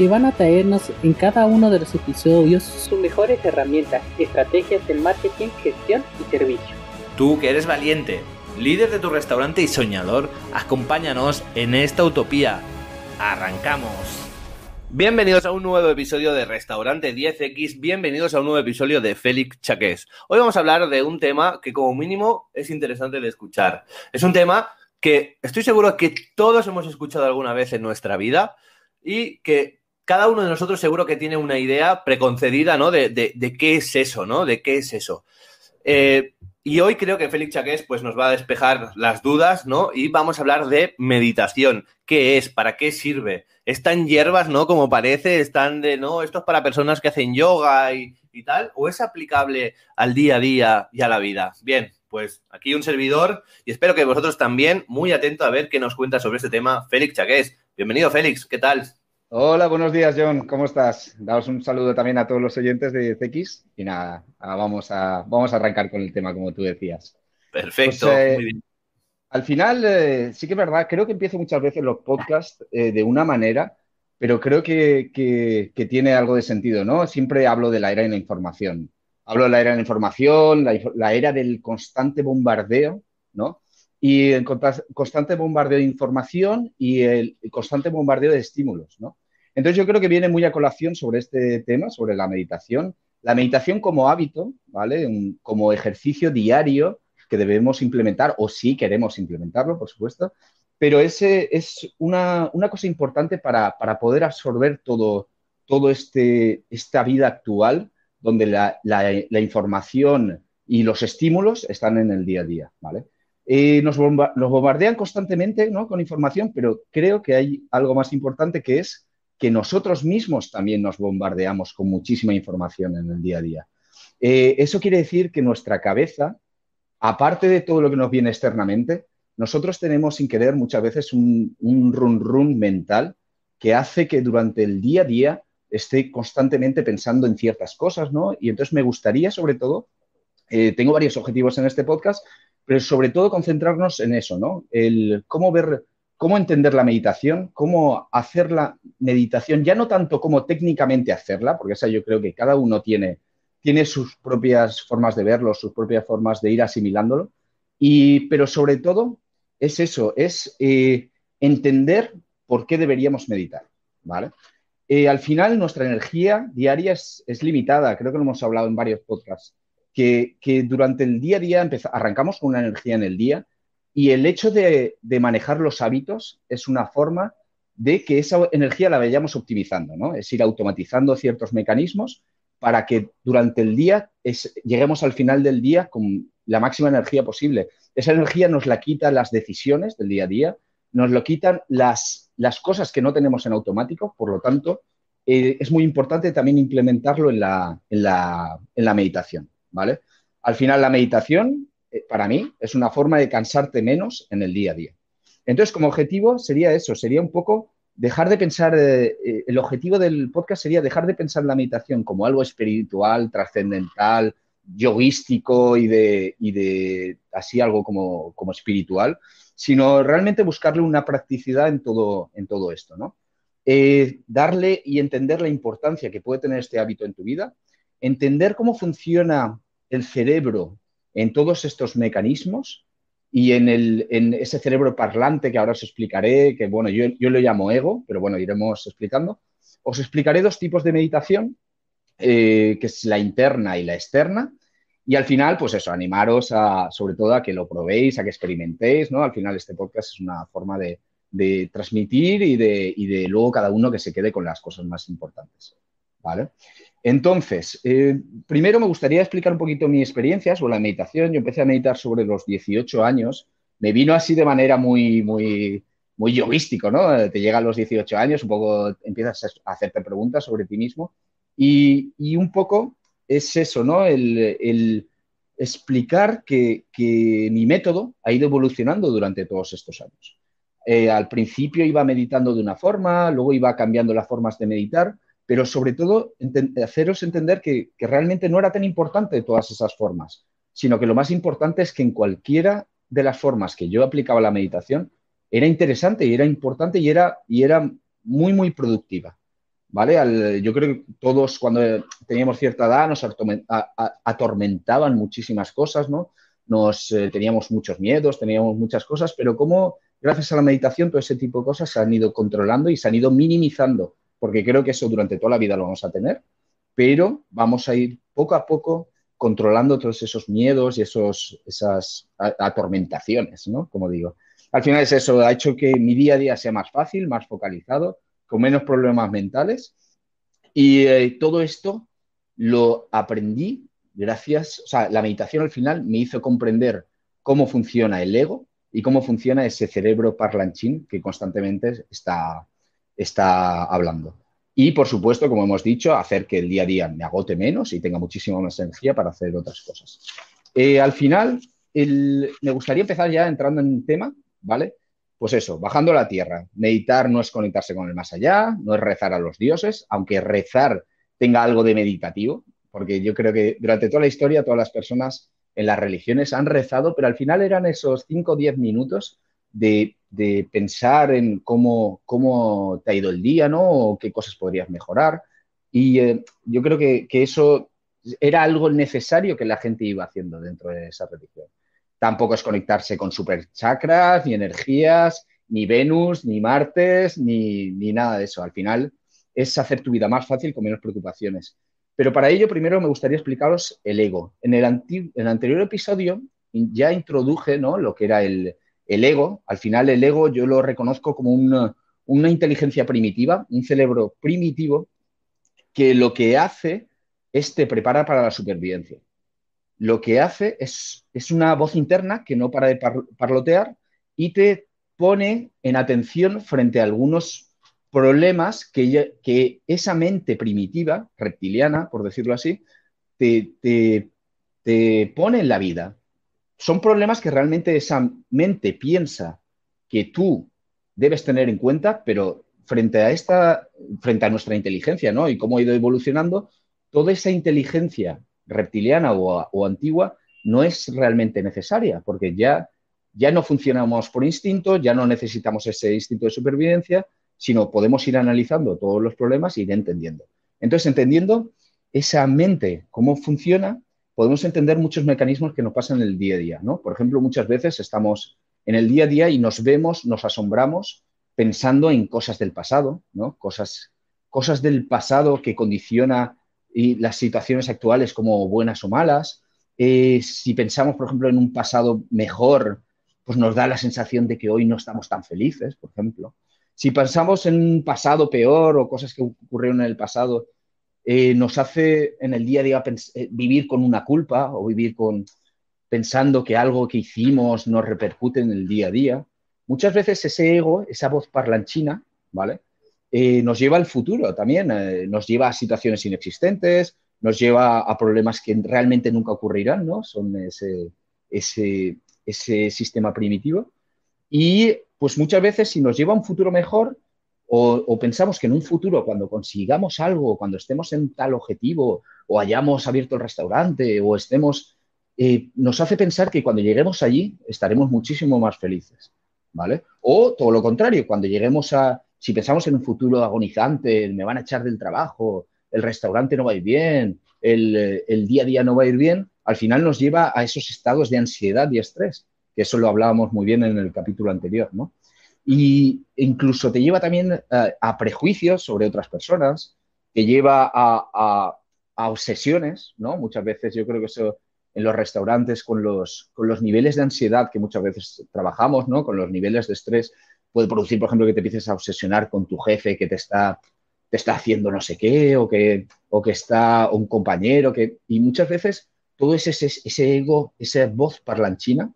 que van a traernos en cada uno de los episodios sus mejores herramientas, estrategias de marketing, gestión y servicio. Tú que eres valiente, líder de tu restaurante y soñador, acompáñanos en esta utopía. Arrancamos. Bienvenidos a un nuevo episodio de Restaurante 10X, bienvenidos a un nuevo episodio de Félix Chaqués. Hoy vamos a hablar de un tema que como mínimo es interesante de escuchar. Es un tema que estoy seguro que todos hemos escuchado alguna vez en nuestra vida y que cada uno de nosotros seguro que tiene una idea preconcedida, ¿no? De, qué es eso, ¿no? De qué es eso. Eh, y hoy creo que Félix Chaqués pues, nos va a despejar las dudas, ¿no? Y vamos a hablar de meditación. ¿Qué es? ¿Para qué sirve? ¿Están hierbas, no? Como parece, están de, no, esto es para personas que hacen yoga y, y tal, o es aplicable al día a día y a la vida. Bien, pues aquí un servidor y espero que vosotros también, muy atento a ver qué nos cuenta sobre este tema Félix Chaqués. Bienvenido, Félix, ¿qué tal? Hola, buenos días, John. ¿Cómo estás? Daos un saludo también a todos los oyentes de CX y nada, vamos a, vamos a arrancar con el tema, como tú decías. Perfecto. Pues, eh, al final, eh, sí que es verdad, creo que empiezo muchas veces los podcasts eh, de una manera, pero creo que, tiene algo de sentido, ¿no? Siempre hablo de la era de la información. Hablo de la era de la información, la era del constante bombardeo, ¿no? y el constante bombardeo de información y el constante bombardeo de estímulos, ¿no? Entonces yo creo que viene muy a colación sobre este tema, sobre la meditación. La meditación como hábito, ¿vale? como ejercicio diario que debemos implementar, o si queremos implementarlo, por supuesto, pero ese es una, cosa importante para, poder absorber todo, todo este, esta vida actual donde la, la información y los estímulos están en el día a día, ¿vale? Eh, nos, bombardean constantemente ¿no? con información, pero creo que hay algo más importante que es que nosotros mismos también nos bombardeamos con muchísima información en el día a día. Eh, eso quiere decir que nuestra cabeza, aparte de todo lo que nos viene externamente, nosotros tenemos sin querer muchas veces un, run run mental que hace que durante el día a día esté constantemente pensando en ciertas cosas, ¿no? Y entonces me gustaría, sobre todo, eh, tengo varios objetivos en este podcast, pero sobre todo concentrarnos en eso, ¿no? El cómo ver, cómo entender la meditación, cómo hacer la meditación, ya no tanto como técnicamente hacerla, porque esa yo creo que cada uno tiene, tiene sus propias formas de verlo, sus propias formas de ir asimilándolo, y, pero sobre todo es eso, es eh, entender por qué deberíamos meditar, ¿vale? Eh, al final nuestra energía diaria es, es, limitada, creo que lo hemos hablado en varios podcasts que, durante el día a día arrancamos con una energía en el día y el hecho de, manejar los hábitos es una forma de que esa energía la vayamos optimizando, ¿no? Es ir automatizando ciertos mecanismos para que durante el día lleguemos al final del día con la máxima energía posible. Esa energía nos la quitan las decisiones del día a día, nos lo quitan las, cosas que no tenemos en automático, por lo tanto, eh, es muy importante también implementarlo en la, en la meditación. ¿vale? Al final, la meditación, para mí, es una forma de cansarte menos en el día a día. Entonces, como objetivo sería eso, sería un poco dejar de pensar, eh, eh, el objetivo del podcast sería dejar de pensar la meditación como algo espiritual, trascendental, yoguístico y de, de así algo como, como, espiritual, sino realmente buscarle una practicidad en todo, en todo esto, ¿no? darle y entender la importancia que puede tener este hábito en tu vida entender cómo funciona el cerebro en todos estos mecanismos y en, el, en ese cerebro parlante que ahora os explicaré, que bueno, yo, yo lo llamo ego, pero bueno, iremos explicando. Os explicaré dos tipos de meditación, eh, que es la interna y la externa. Y al final, pues eso, animaros a, sobre todo a que lo probéis, a que experimentéis, ¿no? Al final este podcast es una forma de, de transmitir y de, y de luego cada uno que se quede con las cosas más importantes, ¿vale? Entonces, eh, primero me gustaría explicar un poquito mi experiencia sobre la meditación. Yo empecé a meditar sobre los 18 años. Me vino así de manera muy, muy, muy yoguístico, ¿no? Te llega a los 18 años, un poco empiezas a hacerte preguntas sobre ti mismo y, un poco es eso, ¿no? El, explicar que, mi método ha ido evolucionando durante todos estos años. Eh, al principio iba meditando de una forma, luego iba cambiando las formas de meditar, pero sobre todo haceros entender que, realmente no era tan importante todas esas formas, sino que lo más importante es que en cualquiera de las formas que yo aplicaba la meditación era interesante y era importante y era, y era muy, muy productiva. ¿vale? yo creo que todos cuando teníamos cierta edad nos atormentaban muchísimas cosas, ¿no? Nos eh, teníamos muchos miedos, teníamos muchas cosas, pero como gracias a la meditación todo ese tipo de cosas se han ido controlando y se han ido minimizando, porque creo que eso durante toda la vida lo vamos a tener, pero vamos a ir poco a poco controlando todos esos miedos y esos, esas atormentaciones, ¿no? Como digo. Al final es eso, ha hecho que mi día a día sea más fácil, más focalizado, con menos problemas mentales. Y eh, todo esto lo aprendí gracias, o sea, la meditación al final me hizo comprender cómo funciona el ego y cómo funciona ese cerebro parlanchín que constantemente está, está hablando. Y, por supuesto, como hemos dicho, hacer que el día a día me agote menos y tenga muchísima más energía para hacer otras cosas. Eh, al final, me gustaría empezar ya entrando en un tema, ¿vale? Pues eso, bajando a la tierra. Meditar no es conectarse con el más allá, no es rezar a los dioses, aunque rezar tenga algo de meditativo, porque yo creo que durante toda la historia todas las personas en las religiones han rezado, pero al final eran esos 5 o 10 minutos de, pensar en cómo, cómo te ha ido el día, ¿no? O qué cosas podrías mejorar. Y eh, yo creo que, que eso era algo necesario que la gente iba haciendo dentro de esa religión. Tampoco es conectarse con super chakras, ni energías, ni Venus, ni Martes, ni, nada de eso. Al final es hacer tu vida más fácil con menos preocupaciones. Pero para ello, primero me gustaría explicaros el ego. En el, anterior episodio ya introduje ¿no? lo que era el, ego. Al final, el ego yo lo reconozco como una, inteligencia primitiva, un cerebro primitivo que lo que hace es te prepara para la supervivencia lo que hace es, una voz interna que no para de parlotear y te pone en atención frente a algunos problemas que, esa mente primitiva, reptiliana, por decirlo así, te, pone en la vida. Son problemas que realmente esa mente piensa que tú debes tener en cuenta, pero frente a esta, frente a nuestra inteligencia, ¿no? Y cómo ha ido evolucionando, toda esa inteligencia reptiliana o, antigua no es realmente necesaria, porque ya, ya no funcionamos por instinto, ya no necesitamos ese instinto de supervivencia, sino podemos ir analizando todos los problemas e ir entendiendo. Entonces, entendiendo esa mente, cómo funciona, podemos entender muchos mecanismos que nos pasan en el día a día. ¿no? Por ejemplo, muchas veces estamos en el día a día y nos vemos, nos asombramos pensando en cosas del pasado, ¿no? cosas, cosas del pasado que condiciona y las situaciones actuales como buenas o malas. Eh, si pensamos, por ejemplo, en un pasado mejor, pues nos da la sensación de que hoy no estamos tan felices, por ejemplo. Si pensamos en un pasado peor o cosas que ocurrieron en el pasado, eh, nos hace en el día a día eh, vivir con una culpa o vivir con pensando que algo que hicimos nos repercute en el día a día. Muchas veces ese ego, esa voz parlanchina, ¿vale? Eh, nos lleva al futuro también, eh, nos lleva a situaciones inexistentes, nos lleva a problemas que realmente nunca ocurrirán, ¿no? Son ese, ese, ese sistema primitivo. Y pues muchas veces si nos lleva a un futuro mejor o, pensamos que en un futuro cuando consigamos algo, cuando estemos en tal objetivo o hayamos abierto el restaurante o estemos, eh, nos hace pensar que cuando lleguemos allí estaremos muchísimo más felices, ¿vale? O todo lo contrario, cuando lleguemos a, si pensamos en un futuro agonizante, me van a echar del trabajo, el restaurante no va a ir bien, el, día a día no va a ir bien, al final nos lleva a esos estados de ansiedad y estrés, que eso lo hablábamos muy bien en el capítulo anterior, ¿no? Y incluso te lleva también eh, a, prejuicios sobre otras personas, te lleva a, obsesiones, ¿no? Muchas veces yo creo que eso en los restaurantes con los, con los niveles de ansiedad que muchas veces trabajamos, ¿no? Con los niveles de estrés, puede producir, por ejemplo, que te empieces a obsesionar con tu jefe que te está, te está haciendo no sé qué, o que, o que está un compañero, que, y muchas veces todo ese, ese, ego, esa voz parlanchina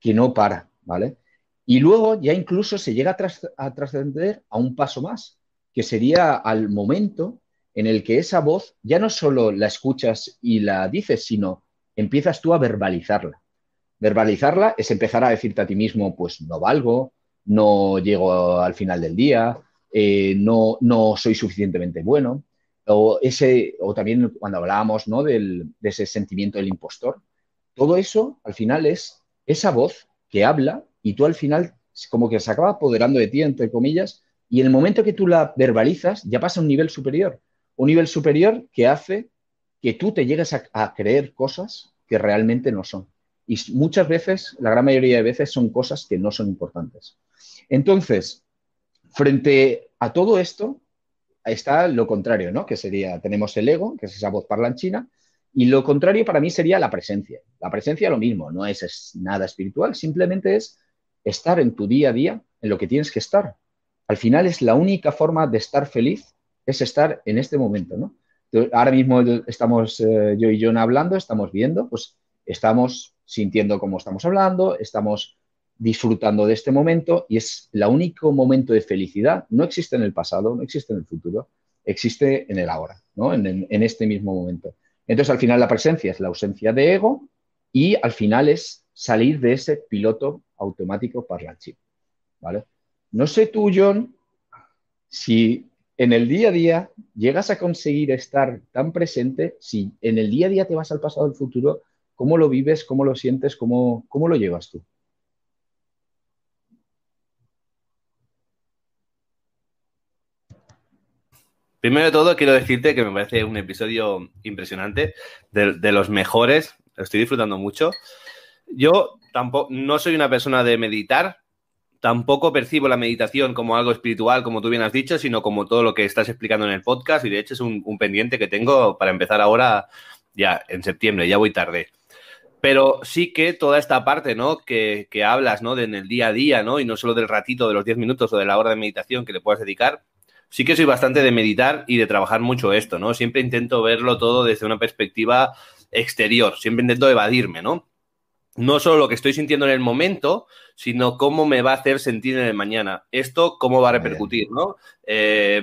que no para, ¿vale? Y luego ya incluso se llega a, trascender a un paso más, que sería al momento en el que esa voz ya no solo la escuchas y la dices, sino empiezas tú a verbalizarla. Verbalizarla es empezar a decirte a ti mismo, pues no valgo, no llego al final del día, eh, no, no soy suficientemente bueno. O, ese, o también cuando hablábamos ¿no? de ese sentimiento del impostor. Todo eso al final es esa voz que habla y tú al final como que se acaba apoderando de ti, entre comillas, y en el momento que tú la verbalizas ya pasa a un nivel superior. Un nivel superior que hace que tú te llegues a creer cosas que realmente no son. Y muchas veces, la gran mayoría de veces, son cosas que no son importantes. Entonces, frente a todo esto, está lo contrario, ¿no? Que sería, tenemos el ego, que es esa voz parlanchina, y lo contrario para mí sería la presencia. La presencia lo mismo, no es, nada espiritual, simplemente es estar en tu día a día, en lo que tienes que estar. Al final es la única forma de estar feliz, es estar en este momento, ¿no? Ahora mismo estamos eh, yo y John hablando, estamos viendo, pues estamos sintiendo cómo estamos hablando, estamos disfrutando de este momento y es el único momento de felicidad. No existe en el pasado, no existe en el futuro, existe en el ahora, ¿no? en, este mismo momento. Entonces, al final, la presencia es la ausencia de ego y al final es salir de ese piloto automático parlanchín. ¿vale? No sé tú, John, si en el día a día llegas a conseguir estar tan presente, si en el día a día te vas al pasado al futuro, ¿cómo lo vives, cómo lo sientes, cómo, cómo lo llevas tú? Primero de todo, quiero decirte que me parece un episodio impresionante, de, los mejores, lo estoy disfrutando mucho. Yo tampoco, no soy una persona de meditar, tampoco percibo la meditación como algo espiritual, como tú bien has dicho, sino como todo lo que estás explicando en el podcast y de hecho es un, pendiente que tengo para empezar ahora, ya en septiembre, ya voy tarde. Pero sí que toda esta parte, ¿no? Que, que hablas, ¿no? De en el día a día, ¿no? Y no solo del ratito, de los 10 minutos o de la hora de meditación que le puedas dedicar, sí que soy bastante de meditar y de trabajar mucho esto, ¿no? Siempre intento verlo todo desde una perspectiva exterior, siempre intento evadirme, ¿no? No solo lo que estoy sintiendo en el momento, sino cómo me va a hacer sentir en el mañana. Esto, cómo va a repercutir, ¿no? Eh,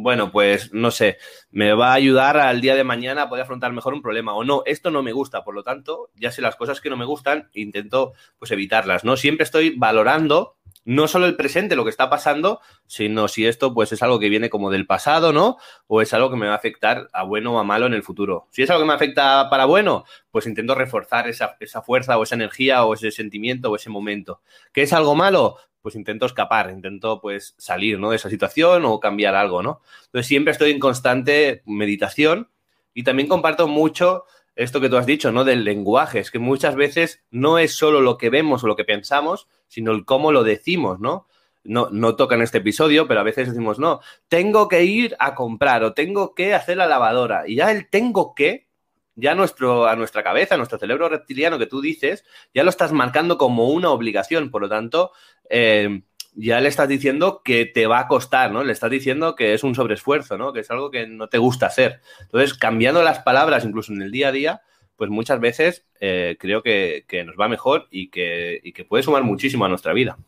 bueno, pues no sé, me va a ayudar al día de mañana a poder afrontar mejor un problema o no. Esto no me gusta, por lo tanto, ya sé las cosas que no me gustan, intento pues evitarlas, ¿no? Siempre estoy valorando no solo el presente, lo que está pasando, sino si esto pues es algo que viene como del pasado, ¿no? O es algo que me va a afectar a bueno o a malo en el futuro. Si es algo que me afecta para bueno, pues intento reforzar esa, esa fuerza o esa energía o ese sentimiento o ese momento. ¿Qué es algo malo? Pues intento escapar, intento pues salir, ¿no? De esa situación o cambiar algo, ¿no? Entonces siempre estoy en constante meditación y también comparto mucho esto que tú has dicho, ¿no? Del lenguaje. Es que muchas veces no es solo lo que vemos o lo que pensamos, sino el cómo lo decimos, ¿no? No, no toca en este episodio, pero a veces decimos, no, tengo que ir a comprar o tengo que hacer la lavadora. Y ya el tengo que, ya nuestro, a nuestra cabeza, a nuestro cerebro reptiliano que tú dices, ya lo estás marcando como una obligación. Por lo tanto, eh, ya le estás diciendo que te va a costar, ¿no? Le estás diciendo que es un sobreesfuerzo, ¿no? Que es algo que no te gusta hacer. Entonces, cambiando las palabras, incluso en el día a día, pues muchas veces eh, creo que, nos va mejor y que, y que, puede sumar muchísimo a nuestra vida.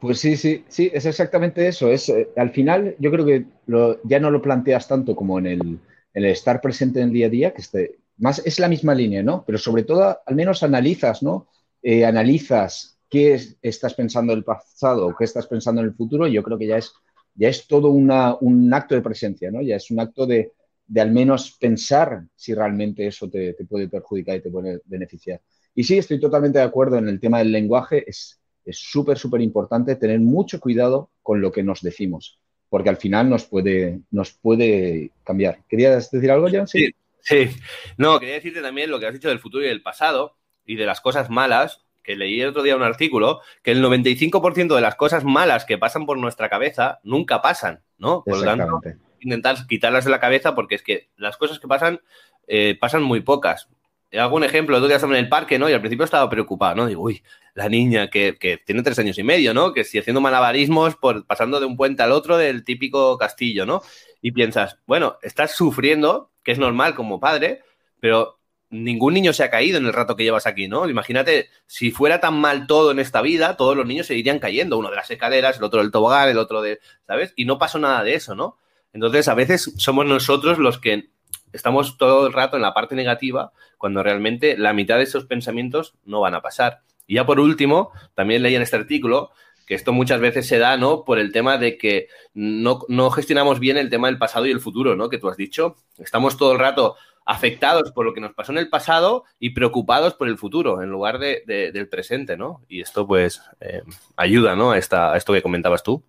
Pues sí, sí, sí, es exactamente eso. Es, eh, al final, yo creo que ya no lo planteas tanto como en el, el, estar presente en el día a día, que este, más es la misma línea, ¿no? Pero sobre todo, al menos analizas, ¿no? Eh, analizas qué estás pensando en el pasado o qué estás pensando en el futuro, yo creo que ya es, ya es todo un acto de presencia, ¿no? Ya es un acto de, al menos pensar si realmente eso te, puede perjudicar y te puede beneficiar. Y sí, estoy totalmente de acuerdo en el tema del lenguaje. Es súper, súper importante tener mucho cuidado con lo que nos decimos, porque al final nos puede, nos puede cambiar. ¿Querías decir algo, John? Sí. sí, No, quería decirte también lo que has dicho del futuro y del pasado y de las cosas malas que leí el otro día un artículo, que el 95% de las cosas malas que pasan por nuestra cabeza nunca pasan, ¿no? Por lo tanto, intentar quitarlas de la cabeza porque es que las cosas que pasan, eh, pasan muy pocas. Hago un ejemplo, el otro día estaba en el parque, ¿no? Y al principio estaba preocupado, ¿no? Digo, uy, la niña que, que tiene tres años y medio, ¿no? Que si haciendo malabarismos, por, pasando de un puente al otro del típico castillo, ¿no? Y piensas, bueno, estás sufriendo, que es normal como padre, pero ningún niño se ha caído en el rato que llevas aquí, ¿no? Imagínate, si fuera tan mal todo en esta vida, todos los niños se irían cayendo, uno de las escaleras, el otro del tobogán, el otro de, ¿sabes? Y no pasó nada de eso, ¿no? Entonces, a veces somos nosotros los que estamos todo el rato en la parte negativa cuando realmente la mitad de esos pensamientos no van a pasar. Y ya por último, también leí en este artículo que esto muchas veces se da, ¿no? Por el tema de que no, no, gestionamos bien el tema del pasado y el futuro, ¿no? Que tú has dicho. Estamos todo el rato afectados por lo que nos pasó en el pasado y preocupados por el futuro en lugar de, de, del presente, ¿no? Y esto, pues, eh, ayuda, ¿no? A, esta, esto que comentabas tú.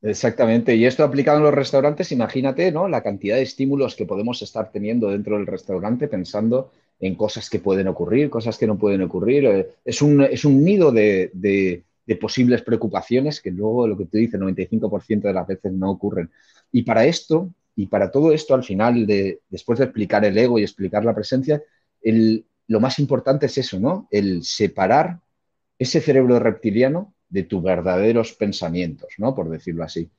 Exactamente. Y esto aplicado en los restaurantes, imagínate, ¿no? La cantidad de estímulos que podemos estar teniendo dentro del restaurante pensando en cosas que pueden ocurrir, cosas que no pueden ocurrir. Eh, es un, es un nido de, de de posibles preocupaciones que luego lo que te dice, 95% de las veces no ocurren. Y para esto, y para todo esto, al final, de, después de explicar el ego y explicar la presencia, lo más importante es eso, ¿no? El separar ese cerebro reptiliano de tus verdaderos pensamientos, ¿no? Por decirlo así.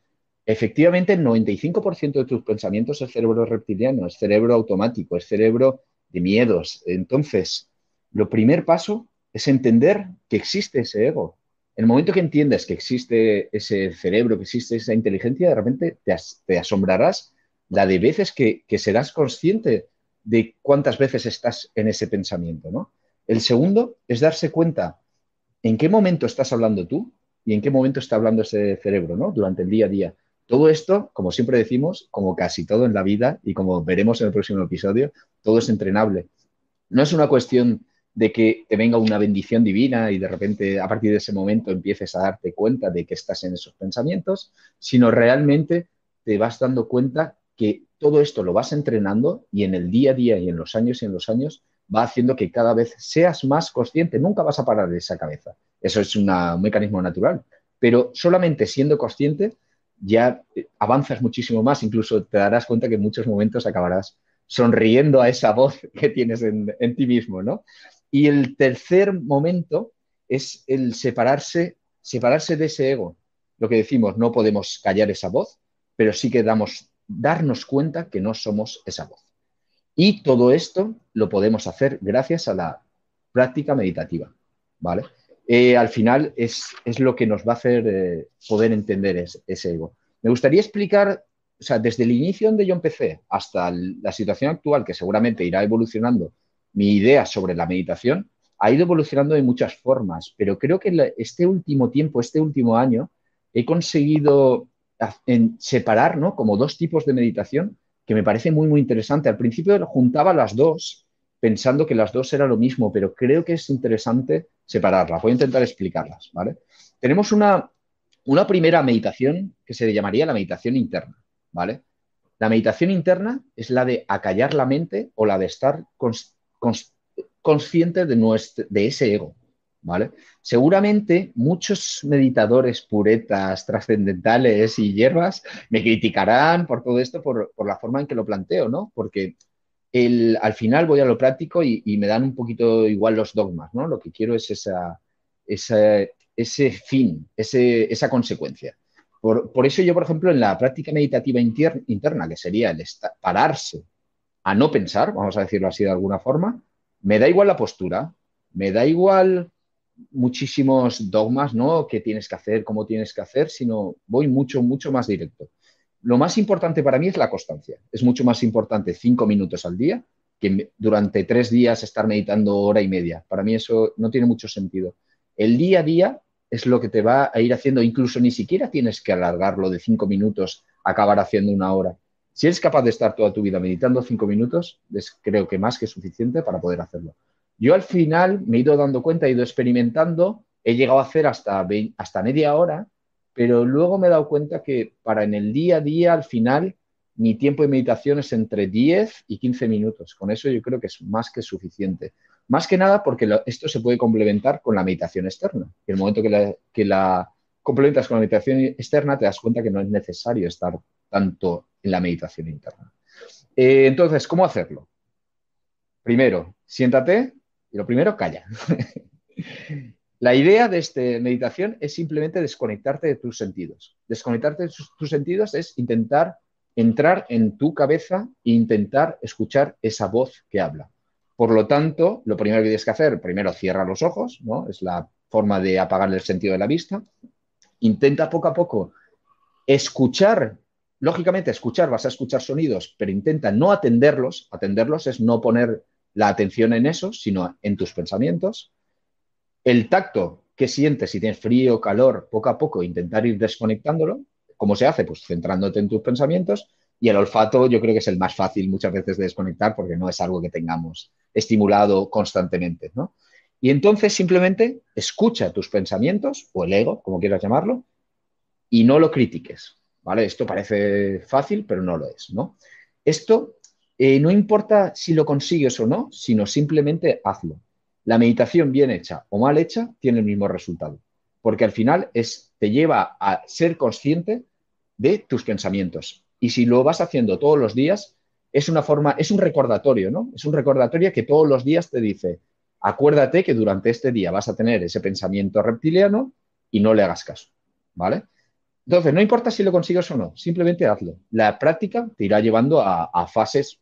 Efectivamente, el 95% de tus pensamientos es cerebro reptiliano, es cerebro automático, es cerebro de miedos. Entonces, lo primer paso es entender que existe ese ego, el momento que entiendes que existe ese cerebro, que existe esa inteligencia, de repente te asombrarás la de veces que, que, serás consciente de cuántas veces estás en ese pensamiento, ¿no? El segundo es darse cuenta en qué momento estás hablando tú y en qué momento está hablando ese cerebro, ¿no? Durante el día a día. Todo esto, como siempre decimos, como casi todo en la vida y como veremos en el próximo episodio, todo es entrenable. No es una cuestión de que te venga una bendición divina y de repente a partir de ese momento empieces a darte cuenta de que estás en esos pensamientos, sino realmente te vas dando cuenta que todo esto lo vas entrenando y en el día a día y en los años y en los años va haciendo que cada vez seas más consciente. Nunca vas a parar de esa cabeza. Eso es un mecanismo natural. Pero solamente siendo consciente ya avanzas muchísimo más. Incluso te darás cuenta que en muchos momentos acabarás sonriendo a esa voz que tienes en, en ti mismo, ¿no? Y el tercer momento es el separarse, separarse de ese ego. Lo que decimos, no podemos callar esa voz, pero sí que damos, darnos cuenta que no somos esa voz. Y todo esto lo podemos hacer gracias a la práctica meditativa, ¿vale? Eh, al final es, es, lo que nos va a hacer eh, poder entender es, ese ego. Me gustaría explicar, o sea, desde el inicio donde yo empecé hasta la situación actual, que seguramente irá evolucionando mi idea sobre la meditación ha ido evolucionando de muchas formas, pero creo que este último tiempo, este último año, he conseguido separar ¿no? como dos tipos de meditación que me parece muy, muy interesante. Al principio juntaba las dos pensando que las dos eran lo mismo, pero creo que es interesante separarlas. Voy a intentar explicarlas. ¿vale? Tenemos una, una primera meditación que se llamaría la meditación interna. ¿vale? La meditación interna es la de acallar la mente o la de estar conscientes de, nuestro, de ese ego. ¿Vale? Seguramente muchos meditadores puretas, trascendentales y hierbas me criticarán por todo esto, por, por, la forma en que lo planteo, ¿no? Porque el, al final voy a lo práctico y, me dan un poquito igual los dogmas, ¿no? Lo que quiero es esa, esa, ese fin, ese, esa consecuencia. Por, por, eso yo, por ejemplo, en la práctica meditativa inter, interna, que sería el pararse a no pensar, vamos a decirlo así de alguna forma, me da igual la postura, me da igual muchísimos dogmas, ¿no? ¿Qué tienes que hacer, cómo tienes que hacer? Sino voy mucho, mucho más directo. Lo más importante para mí es la constancia. Es mucho más importante cinco minutos al día que durante tres días estar meditando hora y media. Para mí eso no tiene mucho sentido. El día a día es lo que te va a ir haciendo, incluso ni siquiera tienes que alargarlo de cinco minutos, acabar haciendo una hora. Si eres capaz de estar toda tu vida meditando cinco minutos, creo que más que suficiente para poder hacerlo. Yo al final me he ido dando cuenta, he ido experimentando, he llegado a hacer hasta, 20, hasta media hora, pero luego me he dado cuenta que para en el día a día, al final, mi tiempo de meditación es entre 10 y 15 minutos. Con eso yo creo que es más que suficiente. Más que nada porque esto se puede complementar con la meditación externa. En el momento que la, que la complementas con la meditación externa, te das cuenta que no es necesario estar tanto en la meditación interna. Eh, entonces, ¿cómo hacerlo? Primero, siéntate y lo primero, calla. la idea de esta meditación es simplemente desconectarte de tus sentidos. Desconectarte de tus sentidos es intentar entrar en tu cabeza e intentar escuchar esa voz que habla. Por lo tanto, lo primero que tienes que hacer, primero cierra los ojos, ¿no? Es la forma de apagar el sentido de la vista. Intenta poco a poco escuchar lógicamente, escuchar, vas a escuchar sonidos, pero intenta no atenderlos. Atenderlos es no poner la atención en eso, sino en tus pensamientos. El tacto que sientes, si tienes frío, calor, poco a poco intentar ir desconectándolo. ¿Cómo se hace? Pues centrándote en tus pensamientos. Y el olfato yo creo que es el más fácil muchas veces de desconectar porque no es algo que tengamos estimulado constantemente, ¿no? Y entonces simplemente escucha tus pensamientos o el ego, como quieras llamarlo, y no lo critiques, ¿vale? Esto parece fácil, pero no lo es, ¿no? Esto eh, no importa si lo consigues o no, sino simplemente hazlo. La meditación bien hecha o mal hecha tiene el mismo resultado, porque al final es, te lleva a ser consciente de tus pensamientos. Y si lo vas haciendo todos los días, es una forma, es un recordatorio, ¿no? Es un recordatorio que todos los días te dice, acuérdate que durante este día vas a tener ese pensamiento reptiliano y no le hagas caso, ¿vale? Entonces, no importa si lo consigues o no, simplemente hazlo. La práctica te irá llevando a, fases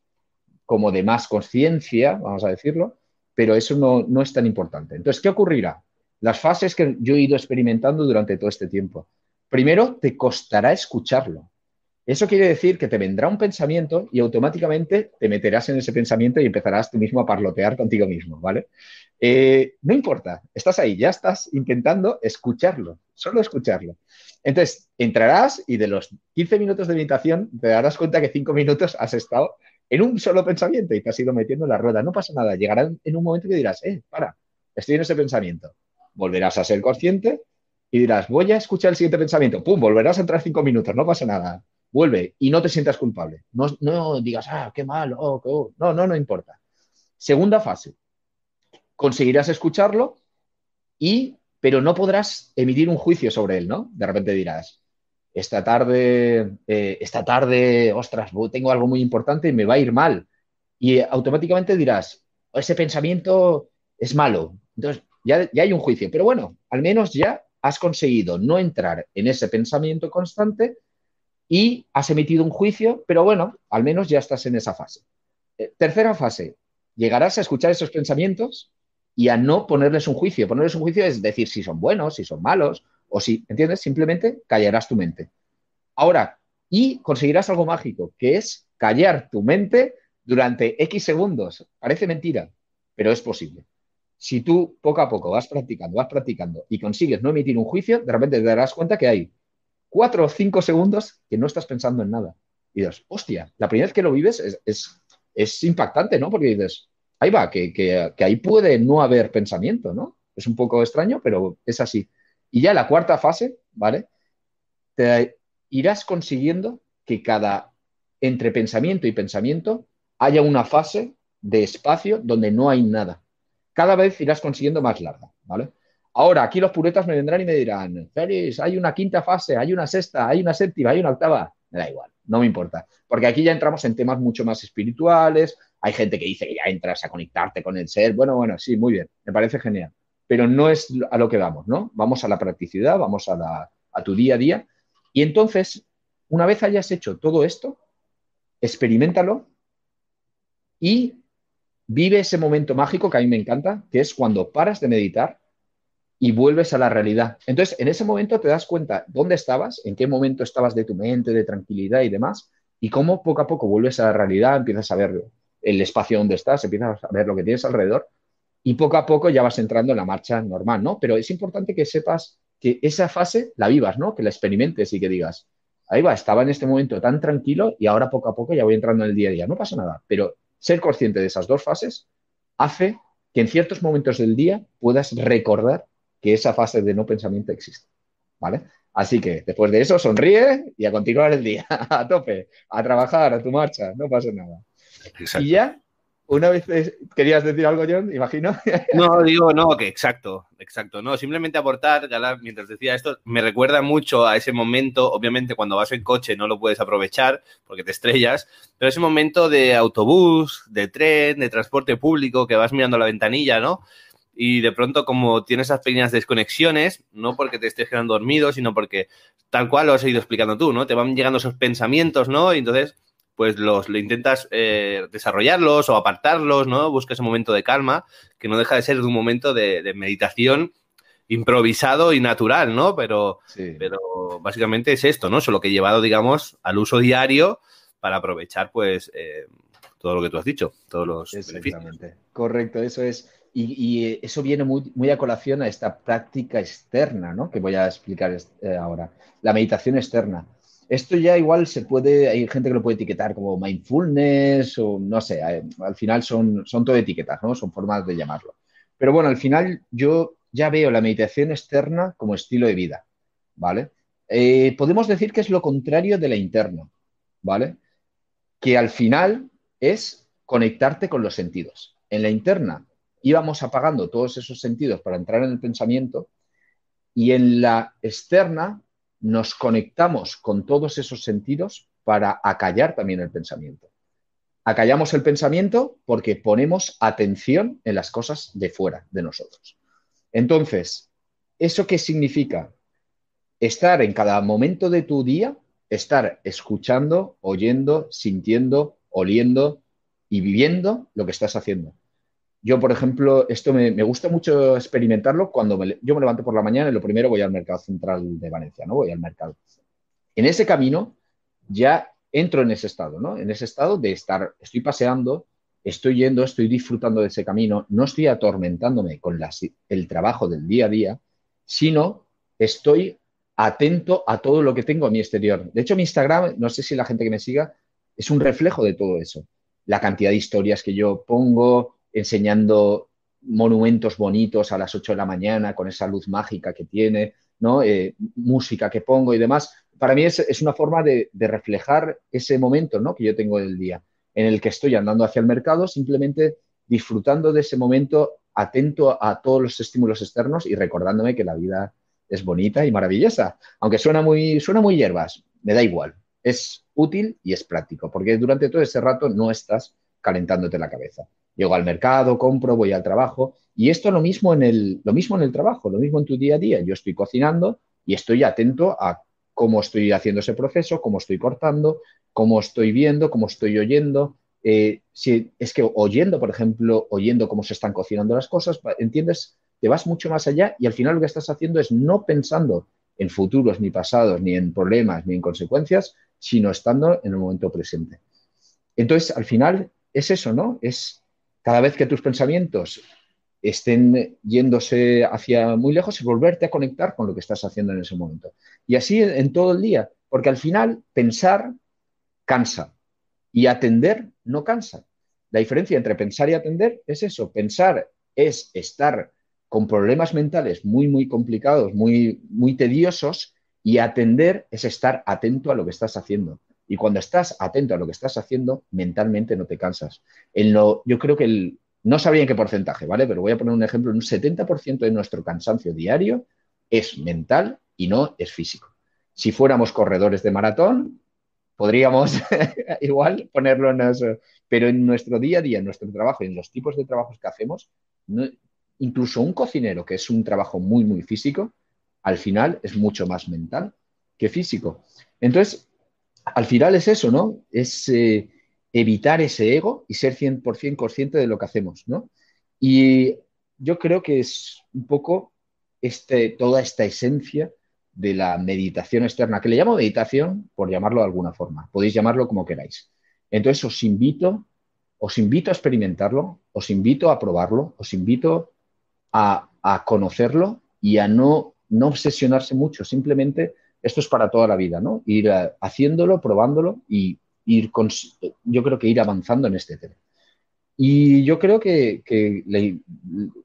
como de más conciencia, vamos a decirlo, pero eso no, no es tan importante. Entonces, ¿qué ocurrirá? Las fases que yo he ido experimentando durante todo este tiempo. Primero, te costará escucharlo. Eso quiere decir que te vendrá un pensamiento y automáticamente te meterás en ese pensamiento y empezarás tú mismo a parlotear contigo mismo, ¿vale? Eh, no importa, estás ahí, ya estás intentando escucharlo, solo escucharlo. Entonces, entrarás y de los 15 minutos de meditación te darás cuenta que 5 minutos has estado en un solo pensamiento y te has ido metiendo en la rueda. No pasa nada, llegará en un momento que dirás, eh, para, estoy en ese pensamiento. Volverás a ser consciente y dirás, voy a escuchar el siguiente pensamiento. ¡Pum! Volverás a entrar 5 minutos, no pasa nada vuelve y no te sientas culpable. No, no digas, ah, qué mal, oh, oh". no, no, no importa. Segunda fase, conseguirás escucharlo y, pero no podrás emitir un juicio sobre él, ¿no? De repente dirás, esta tarde, eh, esta tarde, ostras, tengo algo muy importante y me va a ir mal. Y automáticamente dirás, ese pensamiento es malo. Entonces, ya, ya hay un juicio. Pero bueno, al menos ya has conseguido no entrar en ese pensamiento constante y has emitido un juicio, pero bueno, al menos ya estás en esa fase. Eh, tercera fase, llegarás a escuchar esos pensamientos y a no ponerles un juicio. Ponerles un juicio es decir si son buenos, si son malos, o si, ¿entiendes? Simplemente callarás tu mente. Ahora, y conseguirás algo mágico, que es callar tu mente durante X segundos. Parece mentira, pero es posible. Si tú poco a poco vas practicando, vas practicando y consigues no emitir un juicio, de repente te darás cuenta que hay cuatro o cinco segundos que no estás pensando en nada. Y dices, hostia, la primera vez que lo vives es, impactante, ¿no? Porque dices, ahí va, que, ahí puede no haber pensamiento, ¿no? Es un poco extraño, pero es así. Y ya la cuarta fase, ¿vale? Te irás consiguiendo que cada entre pensamiento y pensamiento haya una fase de espacio donde no hay nada. Cada vez irás consiguiendo más larga, ¿vale? Ahora, aquí los puretas me vendrán y me dirán, Félix, hay una quinta fase, hay una sexta, hay una séptima, hay una octava. Me da igual, no me importa. Porque aquí ya entramos en temas mucho más espirituales. Hay gente que dice que ya entras a conectarte con el ser. Bueno, bueno, sí, muy bien, me parece genial. Pero no es a lo que vamos, ¿no? Vamos a la practicidad, vamos a, tu día a día. Y entonces, una vez hayas hecho todo esto, experimentalo y vive ese momento mágico que a mí me encanta, que es cuando paras de meditar y vuelves a la realidad. Entonces, en ese momento te das cuenta dónde estabas, en qué momento estabas de tu mente, de tranquilidad y demás, y cómo poco a poco vuelves a la realidad, empiezas a ver el espacio donde estás, empiezas a ver lo que tienes alrededor, y poco a poco ya vas entrando en la marcha normal, ¿no? Pero es importante que sepas que esa fase la vivas, ¿no? Que la experimentes y que digas, ahí va, estaba en este momento tan tranquilo y ahora poco a poco ya voy entrando en el día a día. No pasa nada, pero ser consciente de esas dos fases hace que en ciertos momentos del día puedas recordar que esa fase de no pensamiento existe. ¿Vale? Así que después de eso, sonríe y a continuar el día, a tope, a trabajar, a tu marcha, no pasa nada. Y ya, una vez querías decir algo, John, imagino. No, digo, no, que exacto, exacto. No, simplemente aportar, mientras decía esto, me recuerda mucho a ese momento, obviamente cuando vas en coche no lo puedes aprovechar porque te estrellas, pero ese momento de autobús, de tren, de transporte público, que vas mirando la ventanilla, ¿no? y de pronto como tienes esas pequeñas desconexiones, no porque te estés quedando dormido, sino porque tal cual lo has ido explicando tú, ¿no? Te van llegando esos pensamientos, ¿no? Y entonces, pues los lo intentas eh, desarrollarlos o apartarlos, ¿no? Busca ese momento de calma, que no deja de ser un momento de, meditación improvisado y natural, ¿no? Pero, Sí. pero básicamente es esto, ¿no? Solo que llevado, digamos, al uso diario para aprovechar, pues, eh, todo lo que tú has dicho, todos los beneficios. Exactamente. Correcto, eso es. Y, y, eh, eso viene muy, muy a colación a esta práctica externa, ¿no? Que voy a explicar ahora. La meditación externa. Esto ya igual se puede, hay gente que lo puede etiquetar como mindfulness o no sé, eh, al final son, son todo etiquetas, ¿no? Son formas de llamarlo. Pero bueno, al final yo ya veo la meditación externa como estilo de vida, ¿vale? Eh, podemos decir que es lo contrario de la interna, ¿vale? Que al final es conectarte con los sentidos. En la interna íbamos apagando todos esos sentidos para entrar en el pensamiento y en la externa nos conectamos con todos esos sentidos para acallar también el pensamiento. Acallamos el pensamiento porque ponemos atención en las cosas de fuera de nosotros. Entonces, ¿eso qué significa? Estar en cada momento de tu día, estar escuchando, oyendo, sintiendo, oliendo y viviendo lo que estás haciendo. Yo, por ejemplo, esto me, gusta mucho experimentarlo cuando me, yo me levanto por la mañana y lo primero voy al mercado central de Valencia, ¿no? Voy al mercado. En ese camino ya entro en ese estado, ¿no? En ese estado de estar, estoy paseando, estoy yendo, estoy disfrutando de ese camino, no estoy atormentándome con el trabajo del día a día, sino estoy atento a todo lo que tengo a mi exterior. De hecho, mi Instagram, no sé si la gente que me siga, es un reflejo de todo eso. La cantidad de historias que yo pongo, enseñando monumentos bonitos a las 8 de la mañana con esa luz mágica que tiene, ¿no? Eh, música que pongo y demás. Para mí es, es una forma de, de, reflejar ese momento ¿no? que yo tengo del día, en el que estoy andando hacia el mercado, simplemente disfrutando de ese momento, atento a todos los estímulos externos y recordándome que la vida es bonita y maravillosa. Aunque suena muy, suena muy hierbas, me da igual. Es útil y es práctico, porque durante todo ese rato no estás calentándote la cabeza. Llego al mercado, compro, voy al trabajo y esto lo mismo en el, lo mismo en el trabajo, lo mismo en tu día a día. Yo estoy cocinando y estoy atento a cómo estoy haciendo ese proceso, cómo estoy cortando, cómo estoy viendo, cómo estoy oyendo. Eh, si es que oyendo, por ejemplo, oyendo cómo se están cocinando las cosas, ¿entiendes? Te vas mucho más allá y al final lo que estás haciendo es no pensando en futuros, ni pasados, ni en problemas, ni en consecuencias, sino estando en el momento presente. Entonces, al final es eso, ¿no? Es cada vez que tus pensamientos estén yéndose hacia muy lejos y volverte a conectar con lo que estás haciendo en ese momento. Y así en todo el día, porque al final pensar cansa y atender no cansa. La diferencia entre pensar y atender es eso. Pensar es estar con problemas mentales muy, muy complicados, muy, muy tediosos, y atender es estar atento a lo que estás haciendo. Y cuando estás atento a lo que estás haciendo, mentalmente no te cansas. En lo, yo creo que el, no sabría en qué porcentaje, ¿vale? Pero voy a poner un ejemplo, un 70% de nuestro cansancio diario es mental y no es físico. Si fuéramos corredores de maratón, podríamos igual ponerlo en eso. Pero en nuestro día a día, en nuestro trabajo en los tipos de trabajos que hacemos, incluso un cocinero, que es un trabajo muy, muy físico, al final es mucho más mental que físico. Entonces, al final es eso, ¿no? Es eh, evitar ese ego y ser 100% consciente de lo que hacemos, ¿no? Y yo creo que es un poco este, toda esta esencia de la meditación externa, que le llamo meditación por llamarlo de alguna forma. Podéis llamarlo como queráis. Entonces os invito, os invito a experimentarlo, os invito a probarlo, os invito a, conocerlo y a no obsesionarse mucho. Simplemente esto es para toda la vida, ¿no? Ir a, haciéndolo, probándolo y ir con, yo creo que ir avanzando en este tema. Y yo creo que,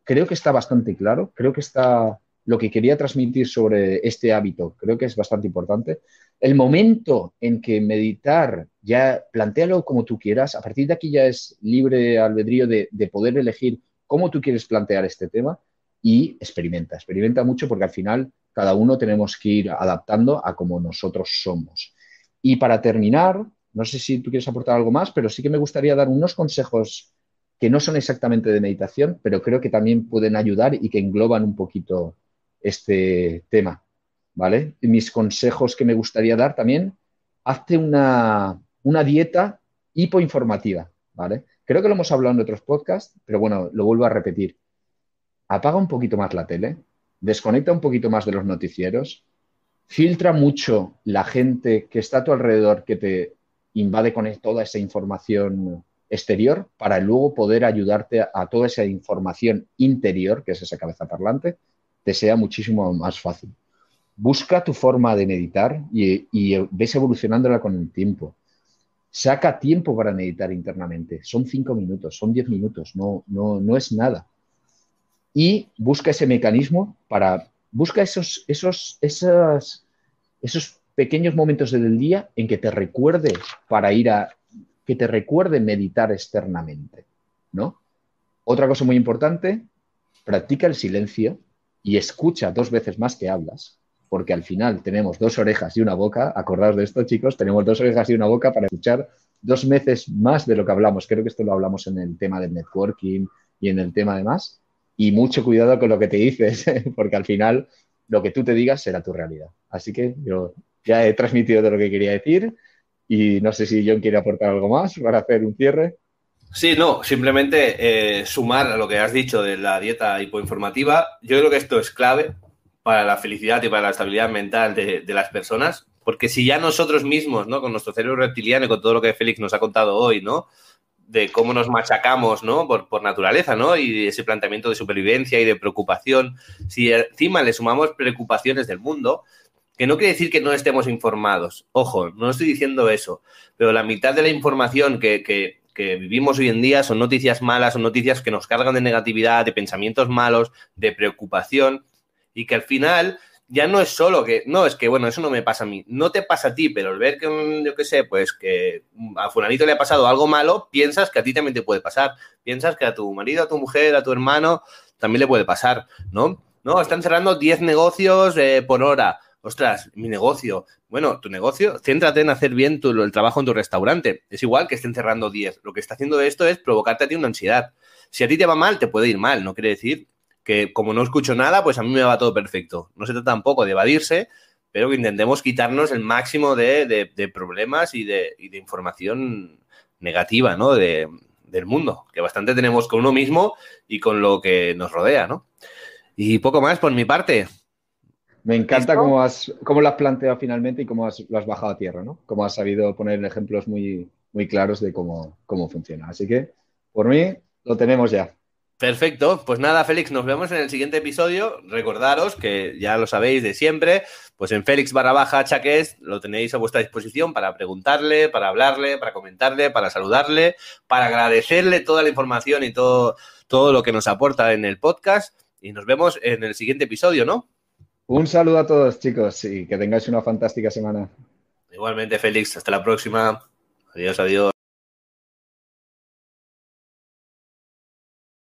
creo que está bastante claro, creo que está lo que quería transmitir sobre este hábito, creo que es bastante importante. El momento en que meditar, ya plantealo como tú quieras, a partir de aquí ya es libre albedrío de poder elegir cómo tú quieres plantear este tema y experimenta, experimenta mucho porque al final cada uno tenemos que ir adaptando a como nosotros somos. Y para terminar, no sé si tú quieres aportar algo más, pero sí que me gustaría dar unos consejos que no son exactamente de meditación, pero creo que también pueden ayudar y que engloban un poquito este tema, ¿vale? Mis consejos que me gustaría dar también, hazte una, una dieta hipoinformativa, ¿vale? Creo que lo hemos hablado en otros podcasts, pero bueno, lo vuelvo a repetir. Apaga un poquito más la tele, desconecta un poquito más de los noticieros, filtra mucho la gente que está a tu alrededor, que te invade con toda esa información exterior, para luego poder ayudarte a, toda esa información interior, que es esa cabeza parlante, te sea muchísimo más fácil. Busca tu forma de meditar y, y ves evolucionándola con el tiempo. Saca tiempo para meditar internamente. Son cinco minutos, son diez minutos, no, no, no es nada. Y busca ese mecanismo para, busca esos, esos, esos pequeños momentos del día en que te recuerde para ir a, que te recuerde meditar externamente, ¿no? Otra cosa muy importante, practica el silencio y escucha dos veces más que hablas, porque al final tenemos dos orejas y una boca, acordaos de esto chicos, tenemos dos orejas y una boca para escuchar dos veces más de lo que hablamos. Creo que esto lo hablamos en el tema del networking y en el tema de más. Y mucho cuidado con lo que te dices, porque al final lo que tú te digas será tu realidad. Así que yo ya he transmitido todo lo que quería decir y no sé si John quiere aportar algo más para hacer un cierre. Sí, no, simplemente eh, sumar a lo que has dicho de la dieta hipoinformativa. Yo creo que esto es clave para la felicidad y para la estabilidad mental de, las personas, porque si ya nosotros mismos, ¿no? Con nuestro cerebro reptiliano y con todo lo que Félix nos ha contado hoy, ¿no? De cómo nos machacamos, ¿no? Por, naturaleza, ¿no? Y ese planteamiento de supervivencia y de preocupación. Si encima le sumamos preocupaciones del mundo, que no quiere decir que no estemos informados. Ojo, no estoy diciendo eso. Pero la mitad de la información que, vivimos hoy en día son noticias malas, son noticias que nos cargan de negatividad, de pensamientos malos, de preocupación. Y que al final ya no es solo que, no, es que bueno, eso no me pasa a mí, no te pasa a ti, pero el ver que, yo qué sé, pues que a fulanito le ha pasado algo malo, piensas que a ti también te puede pasar, piensas que a tu marido, a tu mujer, a tu hermano también le puede pasar, ¿no? No, están cerrando 10 negocios eh, por hora ostras, mi negocio. Bueno, tu negocio, céntrate en hacer bien el trabajo en tu restaurante. Es igual que estén cerrando 10. Lo que está haciendo esto es provocarte a ti una ansiedad. Si a ti te va mal, te puede ir mal. No quiere decir que como no escucho nada, pues a mí me va todo perfecto. No se trata tampoco de evadirse, pero que intentemos quitarnos el máximo de, problemas y de, información negativa, ¿no? De, del mundo, que bastante tenemos con uno mismo y con lo que nos rodea, ¿no? Y poco más por mi parte. Me encanta cómo, has, cómo lo has planteado finalmente y cómo has, lo has bajado a tierra, ¿no? Cómo has sabido poner ejemplos muy, muy claros de cómo, cómo funciona. Así que, por mí, lo tenemos ya. Perfecto, pues nada, Félix, nos vemos en el siguiente episodio. Recordaros que ya lo sabéis de siempre, pues en Félix barra baja Chaques lo tenéis a vuestra disposición para preguntarle, para hablarle, para comentarle, para saludarle, para agradecerle toda la información y todo, todo lo que nos aporta en el podcast. Y nos vemos en el siguiente episodio, ¿no? Un saludo a todos, chicos, y que tengáis una fantástica semana. Igualmente, Félix. Hasta la próxima. Adiós, adiós.